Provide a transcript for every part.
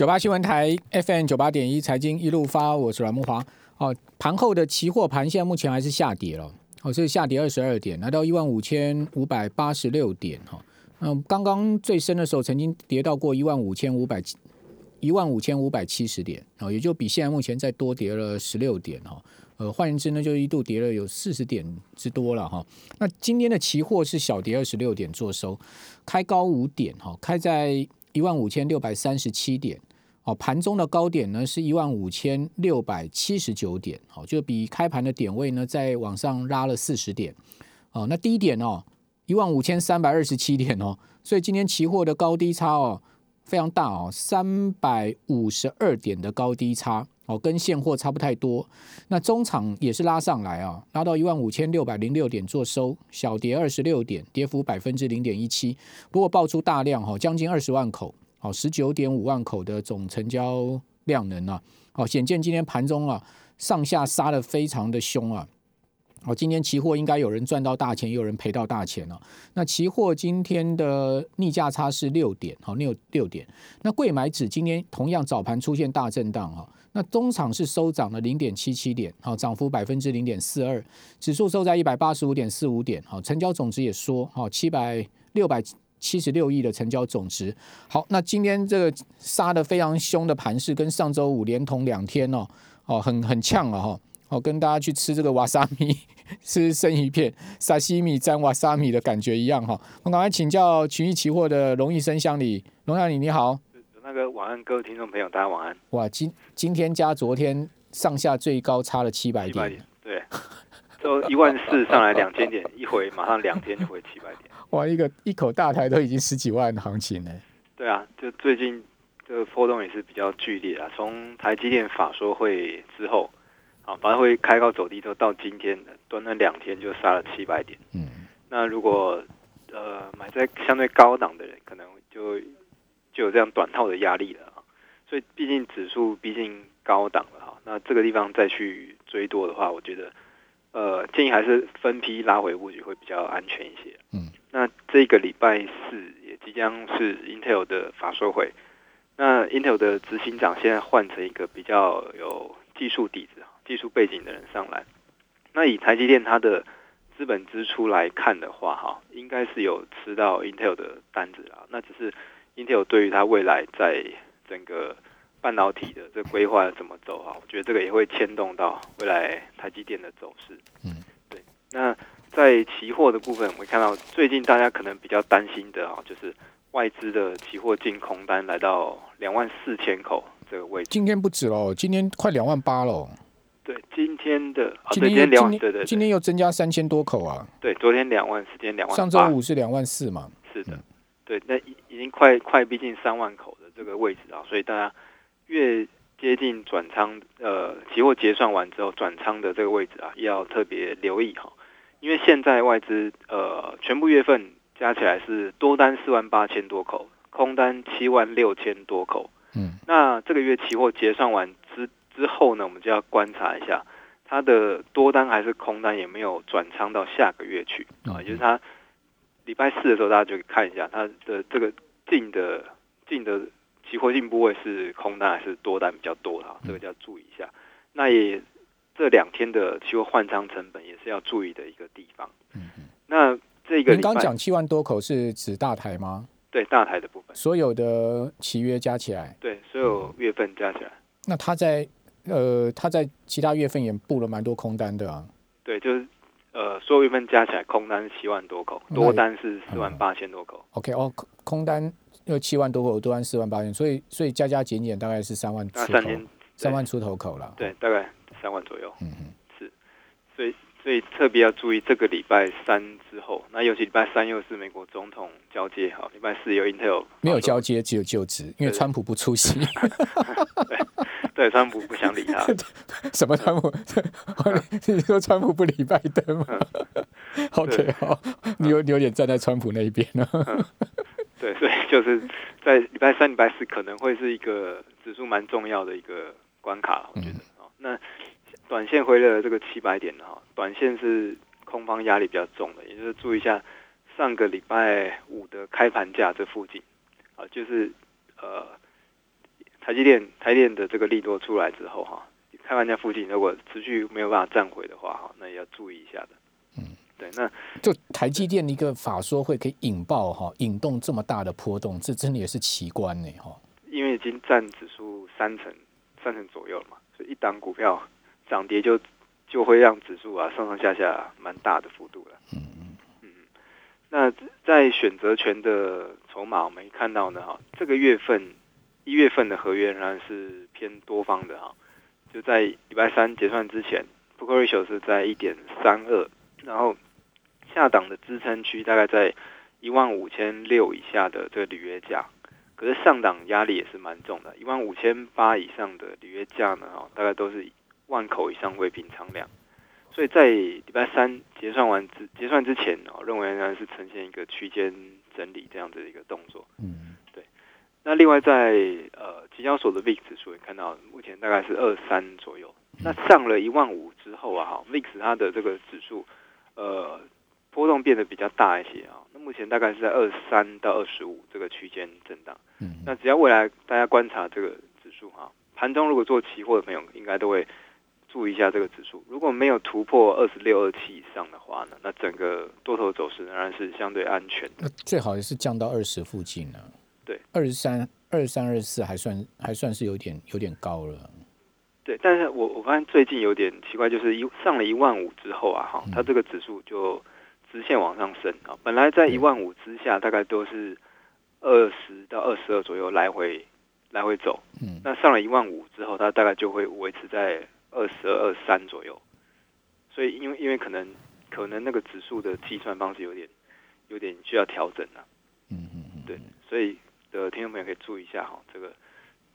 九八新闻台 FM 九八点一财经一路发，我是阮木华。哦，盘后的期货盘现在目前还是下跌了，哦，是下跌二十二点，来到一万五千五百八十六点哈。嗯，刚刚最深的时候曾经跌到过一万五千五百七一万五千五百七十点，哦，也就比现在目前再多跌了十六点哈。呃，换言之呢，就一度跌了有四十点之多了哈。那今天的期货是小跌二十六点做收，开高五点哈，开在一万五千六百三十七点。哦，盘中的高点呢是一万五千六百七十九点，好，就比开盘的点位呢再往上拉了四十点。哦，那低点哦一万五千三百二十七点哦，所以今天期货的高低差哦非常大哦，三百五十二点的高低差。哦，跟现货差不太多。那中场也是拉上来啊，拉到一万五千六百零六点做收，小跌二十六点，跌幅百分之零点一七。不过爆出大量哈，将近二十万口，好十九点五万口的总成交量能啊。好，显见今天盘中啊，上下杀的非常的凶啊。哦，今天期货应该有人赚到大钱，也有人赔到大钱了。那期货今天的逆价差是六点，好六六点。那贵买指今天同样早盘出现大震荡哈。那中场是收涨了零点七七点，好，涨幅百分之零点四二。指数收在一百八十五点四五点，好，成交总值也说，好，七百六百七十六亿的成交总值。好，那今天这个杀的非常凶的盘势，跟上周五连同两天哦，哦，很很呛了哈。哦，跟大家去吃这个瓦萨米，吃生鱼片、沙西米沾瓦萨米的感觉一样哈。我赶快请教群益期货的龙义生乡里，龙乡里你好。那个晚安，各位听众朋友，大家晚安。哇，今今天加昨天上下最高差了七百点。七百点，对，就一万四上来两千点，一回马上两天就回七百点。哇，一个一口大台都已经十几万的行情呢。对啊，就最近这个波动也是比较剧烈啊。从台积电法说会之后。啊，反正会开高走低，都到今天的短短两天就杀了七百点。嗯，那如果呃买在相对高档的人，可能就就有这样短套的压力了啊。所以毕竟指数毕竟高档了哈，那这个地方再去追多的话，我觉得呃建议还是分批拉回布局会比较安全一些。嗯，那这个礼拜四也即将是 Intel 的法说会，那 Intel 的执行长现在换成一个比较有技术底子。技术背景的人上来，那以台积电它的资本支出来看的话，哈，应该是有吃到 Intel 的单子啊。那只是 Intel 对于它未来在整个半导体的这规划怎么走啊，我觉得这个也会牵动到未来台积电的走势。嗯，对。那在期货的部分，我们看到最近大家可能比较担心的啊，就是外资的期货净空单来到两万四千口这个位置。今天不止喽，今天快两万八喽。对，今天的今天两万，对对，今天又增加三千多口啊。对，昨天两万，今天两万，上周五是两万四嘛。是的，对，那已已经快快逼近三万口的这个位置啊，所以大家越接近转仓，呃，期货结算完之后转仓的这个位置啊，要特别留意哈，因为现在外资呃全部月份加起来是多单四万八千多口，空单七万六千多口。嗯，那这个月期货结算完之。之后呢，我们就要观察一下它的多单还是空单，有没有转仓到下个月去啊？就是它礼拜四的时候，大家就看一下它的这个进的进的期货进部位是空单还是多单比较多哈，这个就要注意一下。那也这两天的期货换仓成本也是要注意的一个地方。嗯嗯。那这个您刚讲七万多口是指大台吗？对，大台的部分，所有的契约加起来，对，所有月份加起来。那他在呃，他在其他月份也布了蛮多空单的啊。对，就是呃，所有月份加起来空单是七万多口，多单是四万八千多口。OK，哦，空空单有七万多口，多单四万八千，所以所以加加减减大概是三万出头，三万出头口了。对，大概三万左右。嗯嗯，是，所以。所以特别要注意，这个礼拜三之后，那尤其礼拜三又是美国总统交接，哈，礼拜四有 Intel 没有交接，只有就职，因为川普不出席。对，川普不想理他。什么川普？你说川普不理拜登吗？OK，好，你有你有点站在川普那一边呢。对，所以就是在礼拜三、礼拜四可能会是一个指数蛮重要的一个关卡，我觉得啊，那。短线回了这个七百点的哈，短线是空方压力比较重的，也就是注意一下上个礼拜五的开盘价这附近，啊，就是呃台积电台电的这个利多出来之后哈，开盘价附近如果持续没有办法站回的话哈，那也要注意一下的。嗯，对，那就台积电的一个法说会可以引爆哈，引动这么大的波动，这真的也是奇观呢哈。因为已经占指数三成三成左右了嘛，所以一档股票涨跌就就会让指数啊上上下下蛮大的幅度了。嗯嗯嗯。那在选择权的筹码，我们看到呢哈，这个月份。一月份的合约仍然是偏多方的哈，就在礼拜三结算之前，put ratio 是在一点三二，然后下档的支撑区大概在一万五千六以下的这个履约价，可是上档压力也是蛮重的，一万五千八以上的履约价呢，哈，大概都是万口以上未平仓量，所以在礼拜三结算完之结算之前哦，认为仍然是呈现一个区间整理这样子的一个动作，嗯。对那另外在呃，期交所的 VIX 指数也看到，目前大概是二三左右。那上了一万五之后啊，哈，VIX 它的这个指数呃波动变得比较大一些啊。那目前大概是在二三到二十五这个区间震荡。嗯。那只要未来大家观察这个指数哈，盘中如果做期货的朋友应该都会注意一下这个指数。如果没有突破二十六、二七以上的话呢，那整个多头走势仍然是相对安全。那最好也是降到二十附近呢。对，二十三、二十三、二十四还算还算是有点有点高了。对，但是我我发现最近有点奇怪，就是一上了一万五之后啊，哈，它这个指数就直线往上升啊。本来在一万五之下，大概都是二十到二十二左右来回来回走。嗯，那上了一万五之后，它大概就会维持在二十二、二三左右。所以，因为因为可能可能那个指数的计算方式有点有点需要调整了。嗯嗯嗯，对，所以。的听众朋友可以注意一下哈，这个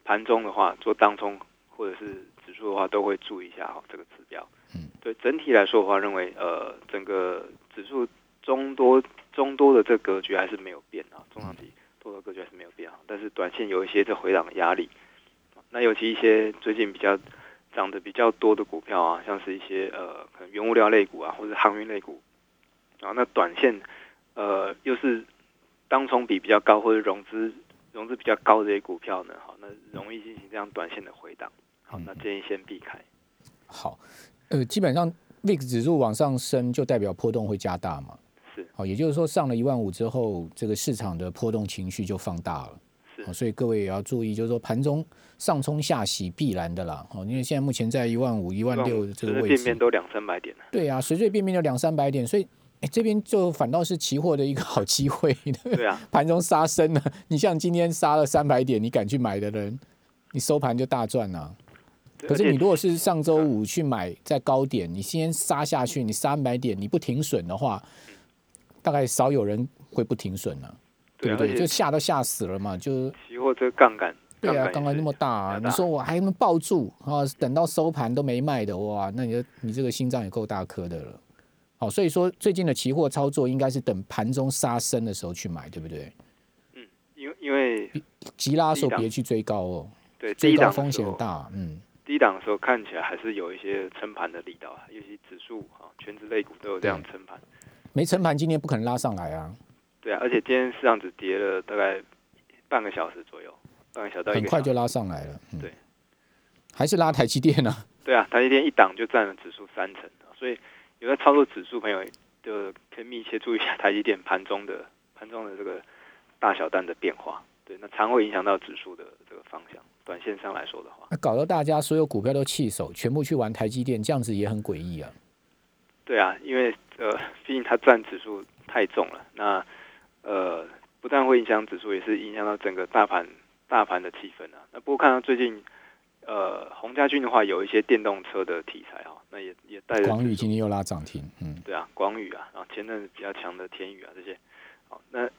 盘中的话做当中或者是指数的话，都会注意一下哈这个指标。嗯，对整体来说的话，认为呃整个指数中多中多的这格局还是没有变啊，中长期多的格局还是没有变啊，但是短线有一些这回档的压力。那尤其一些最近比较涨得比较多的股票啊，像是一些呃可能原物料类股啊，或者航运类股啊，那短线呃又是当冲比比较高或者融资。融资比较高的一些股票呢，好，那容易进行这样短线的回档，好，那建议先避开。好，呃，基本上 VIX 指数往上升，就代表波动会加大嘛？是，好，也就是说上了一万五之后，这个市场的波动情绪就放大了。是，所以各位也要注意，就是说盘中上冲下洗必然的啦。哦，因为现在目前在一万五、一万六这个位置，随便都两三百点对啊，随随便便就两三百点，所以。哎，这边就反倒是期货的一个好机会。对啊，盘中杀升了。你像今天杀了三百点，你敢去买的人，你收盘就大赚了。可是你如果是上周五去买在高点，你先杀下去，你三百点你不停损的话，大概少有人会不停损了，对不对？就吓都吓死了嘛。就期货这个杠杆，对啊，杠杆那么大，啊你说我还能抱住啊？等到收盘都没卖的哇，那你你这个心脏也够大颗的了。好，所以说最近的期货操作应该是等盘中杀升的时候去买，对不对？嗯，因为因为急拉的时候别去追高哦，对，追高风险大。嗯，低档的时候看起来还是有一些撑盘的力道，尤其指数啊，全职类股都有这样撑盘。没撑盘，今天不可能拉上来啊。对啊，而且今天市场只跌了大概半个小时左右，半个小时很快就拉上来了。对，还是拉台积电呢？对啊，台积电一档就占了指数三成所以。有在操作指数朋友，就可以密切注意一下台积电盘中的盘中的这个大小单的变化。对，那常会影响到指数的这个方向。短线上来说的话，那搞得大家所有股票都弃手，全部去玩台积电，这样子也很诡异啊。对啊，因为呃，毕竟它占指数太重了。那呃，不但会影响指数，也是影响到整个大盘大盘的气氛啊。那不过看到最近。呃，洪家军的话有一些电动车的题材哈，那也也带着。广宇今天又拉涨停，嗯，对啊，广宇啊，然后前阵比较强的天宇啊这些，好，那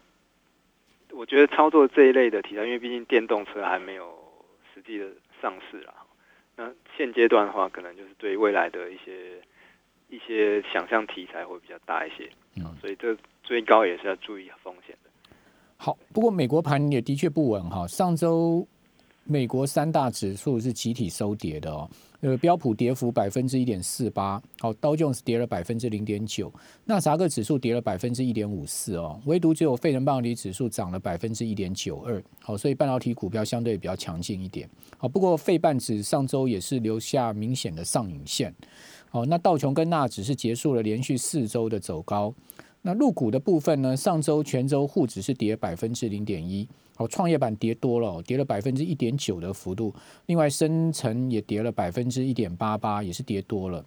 我觉得操作这一类的题材，因为毕竟电动车还没有实际的上市啦，那现阶段的话，可能就是对未来的一些一些想象题材会比较大一些，嗯，所以这追高也是要注意风险的。好，不过美国盘也的确不稳哈，上周。美国三大指数是集体收跌的哦。呃，标普跌幅百分之一点四八，好，道琼斯跌了百分之零点九，纳萨克指数跌了百分之一点五四哦，唯独只有费城半导体指数涨了百分之一点九二，好，所以半导体股票相对比较强劲一点，好，不过费半指上周也是留下明显的上影线，好，那道琼跟纳指是结束了连续四周的走高。那入股的部分呢？上周全周沪指是跌百分之零点一，好，创业板跌多了，跌了百分之一点九的幅度。另外，深成也跌了百分之一点八八，也是跌多了。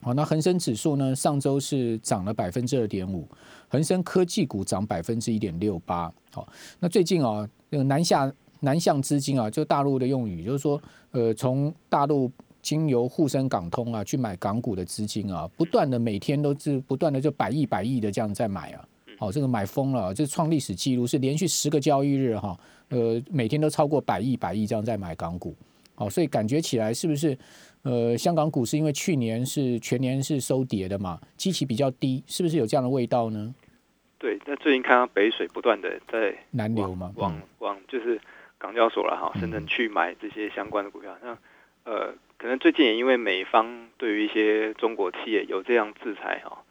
好，那恒生指数呢？上周是涨了百分之二点五，恒生科技股涨百分之一点六八。好，那最近啊，那个南下南向资金啊，就大陆的用语，就是说，呃，从大陆。经由沪深港通啊，去买港股的资金啊，不断的每天都是不断的就百亿百亿的这样在买啊，好，这个买疯了，这创历史记录，是连续十个交易日哈，呃，每天都超过百亿百亿这样在买港股，好，所以感觉起来是不是呃，香港股市因为去年是全年是收跌的嘛，基期比较低，是不是有这样的味道呢？对，那最近看到北水不断的在南流嘛，往往就是港交所了哈，深圳去买这些相关的股票，像呃。可能最近也因为美方对于一些中国企业有这样制裁哈，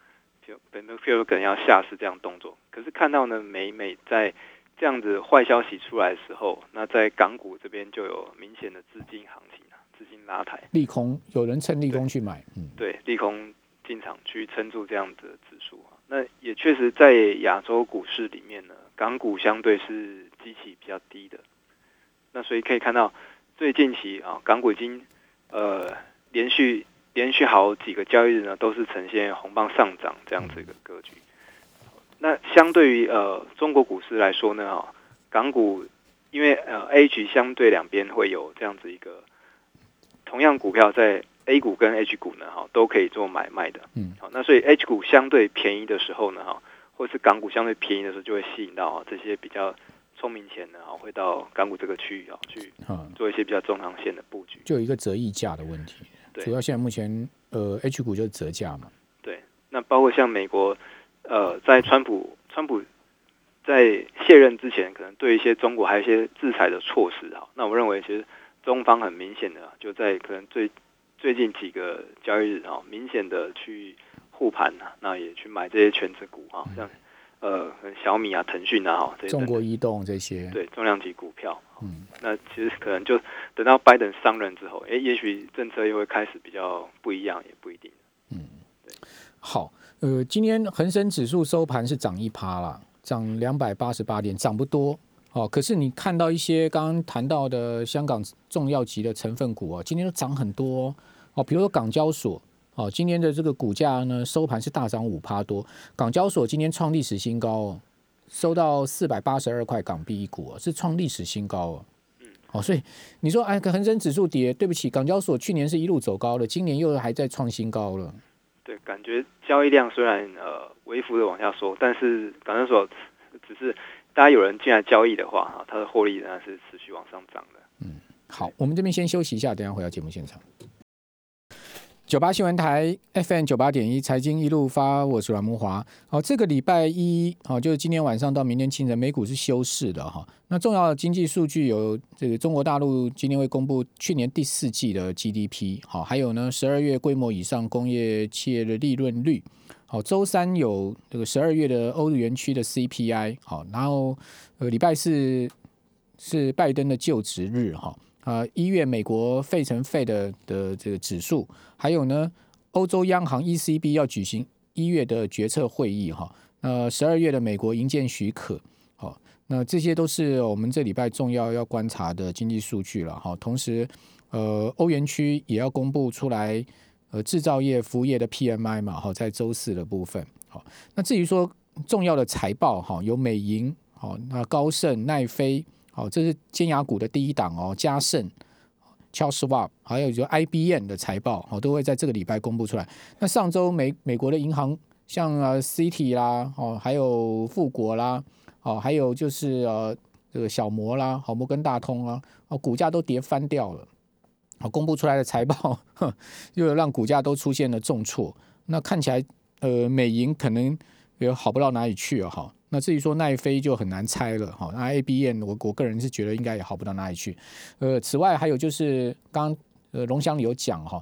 就本能 feel 可能要下市这样动作。可是看到呢，美美在这样子坏消息出来的时候，那在港股这边就有明显的资金行情啊，资金拉抬，利空，有人趁利空去买，嗯，对，利空进场去撑住这样子的指数啊。那也确实在亚洲股市里面呢，港股相对是机器比较低的，那所以可以看到最近期啊，港股已经。呃，连续连续好几个交易日呢，都是呈现红棒上涨这样子一个格局。那相对于呃中国股市来说呢，哈，港股因为呃 A 股相对两边会有这样子一个同样股票在 A 股跟 H 股呢，哈都可以做买卖的。嗯，好，那所以 H 股相对便宜的时候呢，哈，或是港股相对便宜的时候，就会吸引到这些比较。聪明钱呢，哈，会到港股这个区域啊，去做一些比较中长线的布局。就有一个折溢价的问题，主要现在目前呃，H 股就是折价嘛。对，那包括像美国，呃，在川普川普在卸任之前，可能对一些中国还有一些制裁的措施啊。那我认为，其实中方很明显的就在可能最最近几个交易日啊，明显的去护盘啊，那也去买这些全值股啊，像。呃，小米啊，腾讯啊，哈，中国移动这些，对，重量级股票，嗯，那其实可能就等到拜登上任之后，哎，也许政策又会开始比较不一样，也不一定。嗯，对。好，呃，今天恒生指数收盘是涨一趴了，涨两百八十八点，涨不多。哦，可是你看到一些刚刚谈到的香港重要级的成分股啊，今天都涨很多。哦，比如说港交所。哦，今天的这个股价呢，收盘是大涨五趴多。港交所今天创历史新高哦，收到四百八十二块港币一股哦，是创历史新高哦。嗯，哦，所以你说哎，恒生指数跌，对不起，港交所去年是一路走高了，今年又还在创新高了。对，感觉交易量虽然呃微幅的往下缩，但是港交所只是大家有人进来交易的话，哈，它的获利仍然是持续往上涨的。嗯，好，我们这边先休息一下，等下回到节目现场。九八新闻台 FM 九八点一财经一路发，我是阮木华。好，这个礼拜一，好，就是今天晚上到明天清晨，美股是休市的哈。那重要的经济数据有这个中国大陆今天会公布去年第四季的 GDP，好，还有呢十二月规模以上工业企业的利润率。好，周三有这个十二月的欧元区的 CPI，好，然后呃礼拜四是拜登的就职日哈。啊，一月美国费城费的的这个指数，还有呢，欧洲央行 ECB 要举行一月的决策会议哈。那十二月的美国营建许可，好，那这些都是我们这礼拜重要要观察的经济数据了哈。同时，呃，欧元区也要公布出来，呃，制造业、服务业的 PMI 嘛，哈，在周四的部分。好，那至于说重要的财报哈，有美银，好，那高盛、奈飞。好，这是尖牙股的第一档哦，嘉盛、Charles w a b 还有就 IBM 的财报，哦，都会在这个礼拜公布出来。那上周美美国的银行，像啊 City 啦，哦，还有富国啦，哦，还有就是呃这个小摩啦，好摩根大通啊，哦，股价都跌翻掉了。好，公布出来的财报，又让股价都出现了重挫。那看起来，呃，美银可能也好不到哪里去啊，哈。那至于说奈飞就很难猜了哈。那 A B N 我我个人是觉得应该也好不到哪里去。呃，此外还有就是刚呃龙翔有讲哈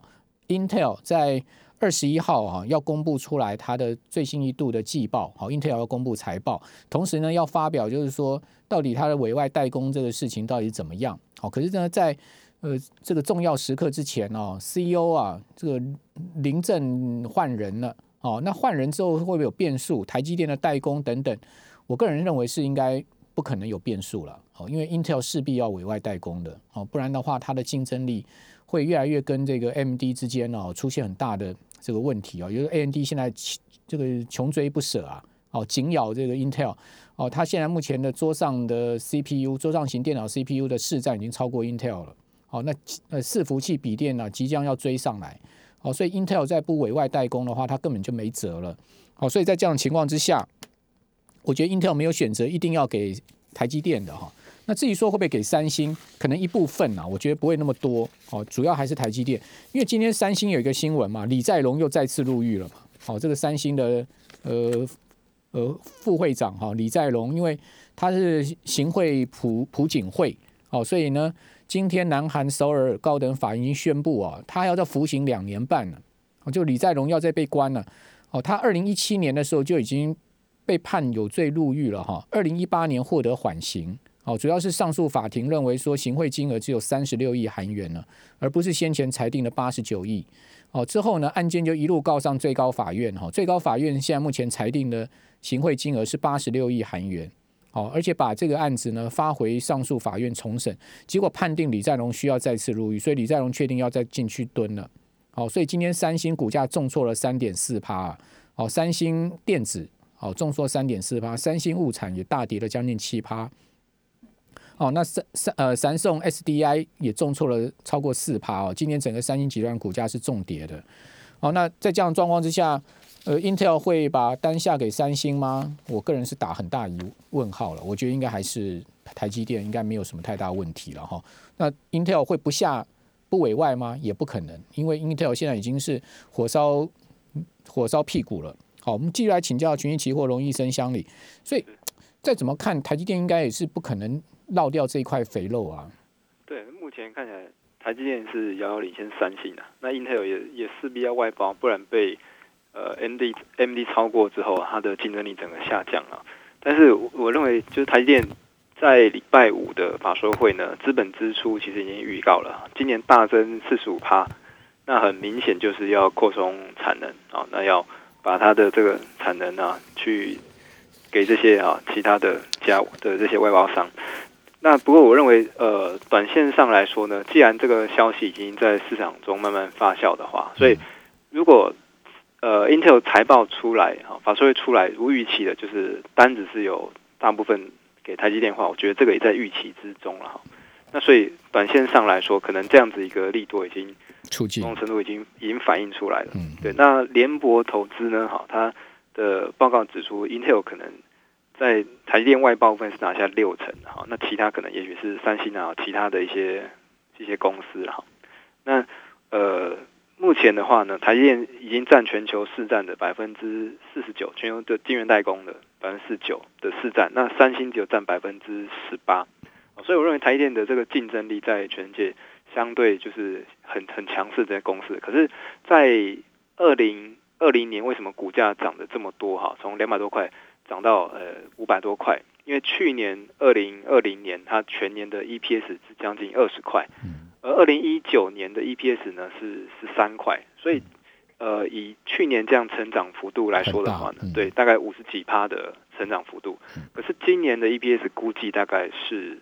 ，Intel 在二十一号哈要公布出来它的最新一度的季报，好，Intel 要公布财报，同时呢要发表就是说到底它的委外代工这个事情到底怎么样？好，可是呢在呃，这个重要时刻之前哦，CEO 啊，这个临阵换人了哦。那换人之后会不会有变数？台积电的代工等等，我个人认为是应该不可能有变数了哦，因为 Intel 势必要委外代工的哦，不然的话它的竞争力会越来越跟这个 AMD 之间哦出现很大的这个问题哦。因为 AMD 现在这个穷追不舍啊，哦紧咬这个 Intel 哦，它现在目前的桌上的 CPU 桌上型电脑 CPU 的市占已经超过 Intel 了。好，那呃伺服器笔电呢，即将要追上来，好，所以 Intel 在不委外代工的话，它根本就没辙了。好，所以在这样情况之下，我觉得 Intel 没有选择一定要给台积电的哈。那至于说会不会给三星，可能一部分啊，我觉得不会那么多。哦，主要还是台积电，因为今天三星有一个新闻嘛，李在龙又再次入狱了嘛。好，这个三星的呃呃副会长哈李在龙，因为他是行贿朴朴槿惠，好，所以呢。今天，南韩首尔高等法院已经宣布啊，他要再服刑两年半了。就李在龙要再被关了。哦，他二零一七年的时候就已经被判有罪入狱了哈。二零一八年获得缓刑。哦，主要是上诉法庭认为说行贿金额只有三十六亿韩元呢，而不是先前裁定的八十九亿。哦，之后呢，案件就一路告上最高法院。哈，最高法院现在目前裁定的行贿金额是八十六亿韩元。好，而且把这个案子呢发回上诉法院重审，结果判定李在龙需要再次入狱，所以李在龙确定要再进去蹲了。好，所以今天三星股价重挫了三点四趴，好，三星电子好重挫三点四趴，三星物产也大跌了将近七趴。好，那三三呃三送 SDI 也重挫了超过四趴哦，今天整个三星集团股价是重跌的。好，那在这样状况之下。呃，Intel 会把单下给三星吗？我个人是打很大疑问号了。我觉得应该还是台积电，应该没有什么太大问题了哈。那 Intel 会不下不委外吗？也不可能，因为 Intel 现在已经是火烧火烧屁股了。好，我们继续来请教群益期货龙医生乡里。所以再怎么看，台积电应该也是不可能落掉这一块肥肉啊。对，目前看起来台积电是遥遥领先三星的，那 Intel 也也势必要外包，不然被。呃，M D M D 超过之后，它的竞争力整个下降了。但是我认为，就是台积电在礼拜五的法说会呢，资本支出其实已经预告了，今年大增四十五趴。那很明显就是要扩充产能啊，那要把它的这个产能啊，去给这些啊其他的家的这些外包商。那不过我认为，呃，短线上来说呢，既然这个消息已经在市场中慢慢发酵的话，所以如果呃，Intel 财报出来，哈，法说会出来，如预期的，就是单子是有大部分给台积电话，我觉得这个也在预期之中了，哈。那所以短线上来说，可能这样子一个力度已经，某种程度已经已经反映出来了。嗯，对。那联博投资呢，哈，它的报告指出，Intel 可能在台积电外包部分是拿下六成，哈，那其他可能也许是三星啊，其他的一些一些公司，哈。那呃。目前的话呢，台积电已经占全球市占的百分之四十九，全球的晶圆代工的百分之四九的市占，那三星只有占百分之十八，所以我认为台积电的这个竞争力在全世界相对就是很很强势这些公司。可是，在二零二零年为什么股价涨得这么多哈？从两百多块涨到呃五百多块，因为去年二零二零年它全年的 EPS 是将近二十块。而二零一九年的 EPS 呢是十三块，所以呃以去年这样成长幅度来说的话呢，对，大概五十几趴的成长幅度。可是今年的 EPS 估计大概是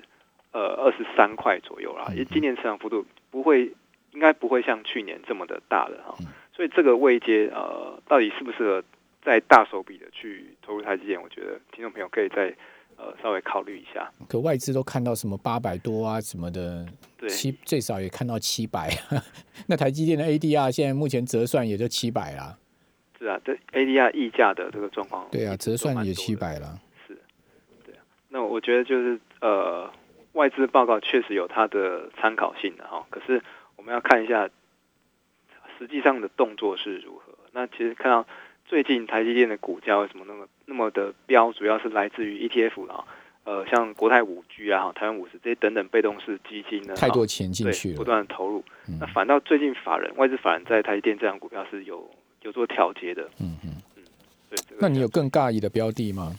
呃二十三块左右啦，因为今年成长幅度不会应该不会像去年这么的大了哈。所以这个位阶呃到底适不适合再大手笔的去投入台积电？我觉得听众朋友可以再。呃，稍微考虑一下。可外资都看到什么八百多啊，什么的，七最少也看到七百。那台积电的 ADR 现在目前折算也就七百啦。是啊，这 ADR 溢价的这个状况。对啊，折算也七百了。是，对啊。那我觉得就是呃，外资报告确实有它的参考性的哈。可是我们要看一下实际上的动作是如何。那其实看到最近台积电的股价为什么那么那么的标，主要是来自于 ETF 啊，呃，像国泰五 G 啊、台湾五十这些等等被动式基金呢，太多钱进去了，不断的投入。那反倒最近法人外资法人在台积电这样股票是有有做调节的。嗯嗯嗯，对。那你有更尬意的标的吗？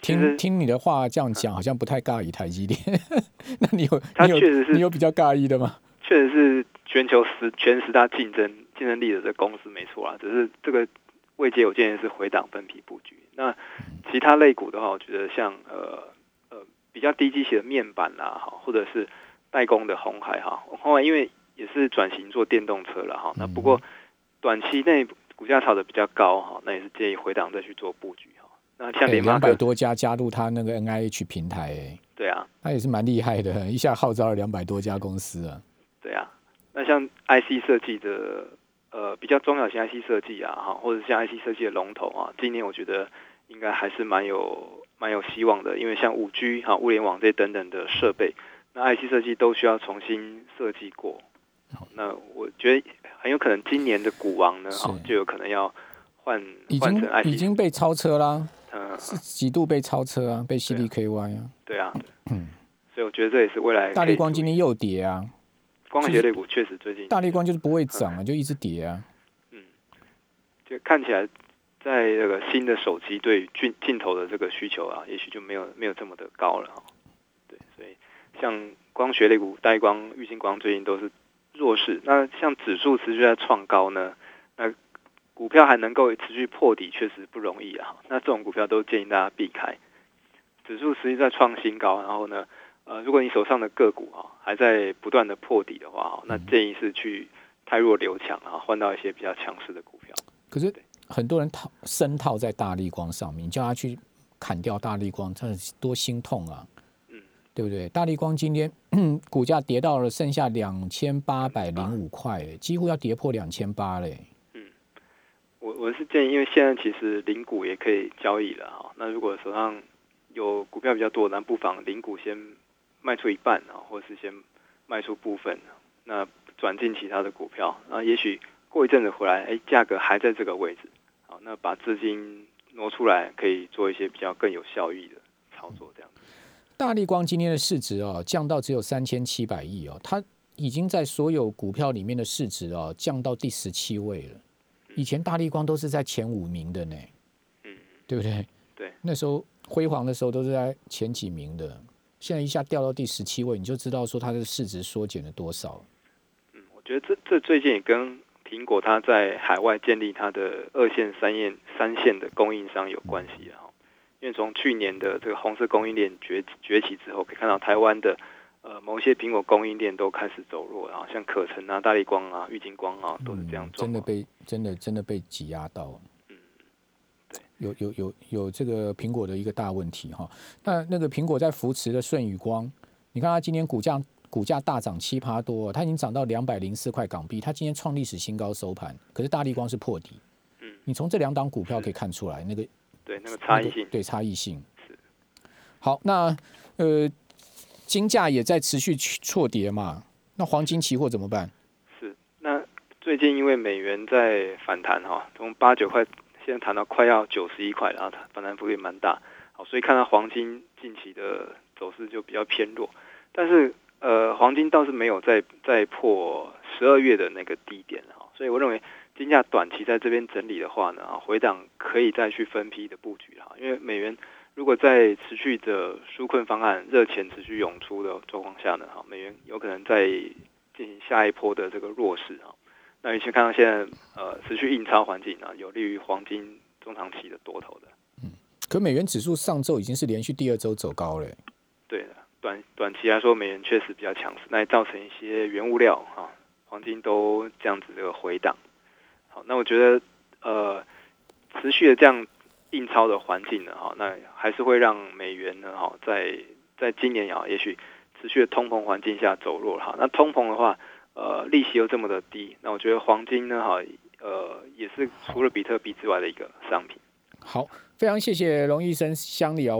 听听你的话这样讲，好像不太尬异台积电。那你有？他确实是，你有比较尬意的吗？确实是全球十全十大竞争竞争力的这公司没错啊，只是这个未接我建议是回档分批布局。那其他类股的话，我觉得像呃呃比较低机器的面板啦，哈，或者是代工的红海哈，红海因为也是转型做电动车了哈，那不过短期内股价炒的比较高哈，那也是建议回档再去做布局哈。那像两百多家加入他那个 N I H 平台，哎，对啊，他也是蛮厉害的，一下号召了两百多家公司啊。对啊，那像 IC 设计的呃比较中小型 IC 设计啊，哈，或者像 IC 设计的龙头啊，今年我觉得应该还是蛮有蛮有希望的，因为像五 G 哈、物联网这等等的设备，那 IC 设计都需要重新设计过。好，那我觉得很有可能今年的股王呢，哈，就有可能要换换成 IC，已经被超车啦，嗯，是几度被超车啊？被 CDKY 啊？对啊，嗯，所以我觉得这也是未来大力光今天又跌啊。光学类股确实最近大力光就是不会涨啊，就一直跌啊。嗯，就看起来在这个新的手机对镜镜头的这个需求啊，也许就没有没有这么的高了哈。对，所以像光学类股、带光、玉晶光最近都是弱势。那像指数持续在创高呢，那股票还能够持续破底，确实不容易啊。那这种股票都建议大家避开。指数实际在创新高，然后呢？呃，如果你手上的个股啊还在不断的破底的话，那建议是去太弱留强啊，换到一些比较强势的股票。可是很多人套深套在大力光上面，叫他去砍掉大力光，他多心痛啊！嗯，对不对？大力光今天 股价跌到了剩下两千八百零五块，几乎要跌破两千八嘞。嗯，我我是建议，因为现在其实零股也可以交易了哈。那如果手上有股票比较多，那不妨零股先。卖出一半啊，或是先卖出部分，那转进其他的股票，然后也许过一阵子回来，哎，价格还在这个位置，好，那把资金挪出来，可以做一些比较更有效益的操作，这样子。大力光今天的市值哦，降到只有三千七百亿哦，它已经在所有股票里面的市值哦，降到第十七位了。以前大力光都是在前五名的呢，嗯，对不对？对，那时候辉煌的时候都是在前几名的。现在一下掉到第十七位，你就知道说它的市值缩减了多少。嗯，我觉得这这最近也跟苹果它在海外建立它的二线、三线、三线的供应商有关系哈。因为从去年的这个红色供应链崛崛起之后，可以看到台湾的呃某些苹果供应链都开始走弱，然后像可成啊、大力光啊、玉金光啊都是这样。真的被真的真的被挤压到。有有有有这个苹果的一个大问题哈，那那个苹果在扶持的顺宇光，你看它今年股价股价大涨七趴多，它已经涨到两百零四块港币，它今天创历史新高收盘，可是大力光是破底，嗯，你从这两档股票可以看出来那个对那个差异性，对差异性是。好，那呃金价也在持续错跌嘛，那黄金期货怎么办？是。那最近因为美元在反弹哈，从八九块。现在谈到快要九十一块，然后它反弹幅度也蛮大，好，所以看到黄金近期的走势就比较偏弱，但是呃，黄金倒是没有再再破十二月的那个低点哈，所以我认为金价短期在这边整理的话呢，回档可以再去分批的布局哈，因为美元如果在持续的纾困方案热钱持续涌出的状况下呢，哈，美元有可能在进行下一波的这个弱势哈。那你去看到现在呃持续印钞环境啊，有利于黄金中长期的多头的。嗯，可美元指数上周已经是连续第二周走高了。对的，短短期来说，美元确实比较强势，那也造成一些原物料哈，黄金都这样子这个回档。好，那我觉得呃持续的这样印钞的环境呢，哈，那还是会让美元呢，哈，在在今年啊，也许持续的通膨环境下走弱哈。那通膨的话。呃，利息又这么的低，那我觉得黄金呢，哈，呃，也是除了比特币之外的一个商品。好，非常谢谢龙医生乡里哦。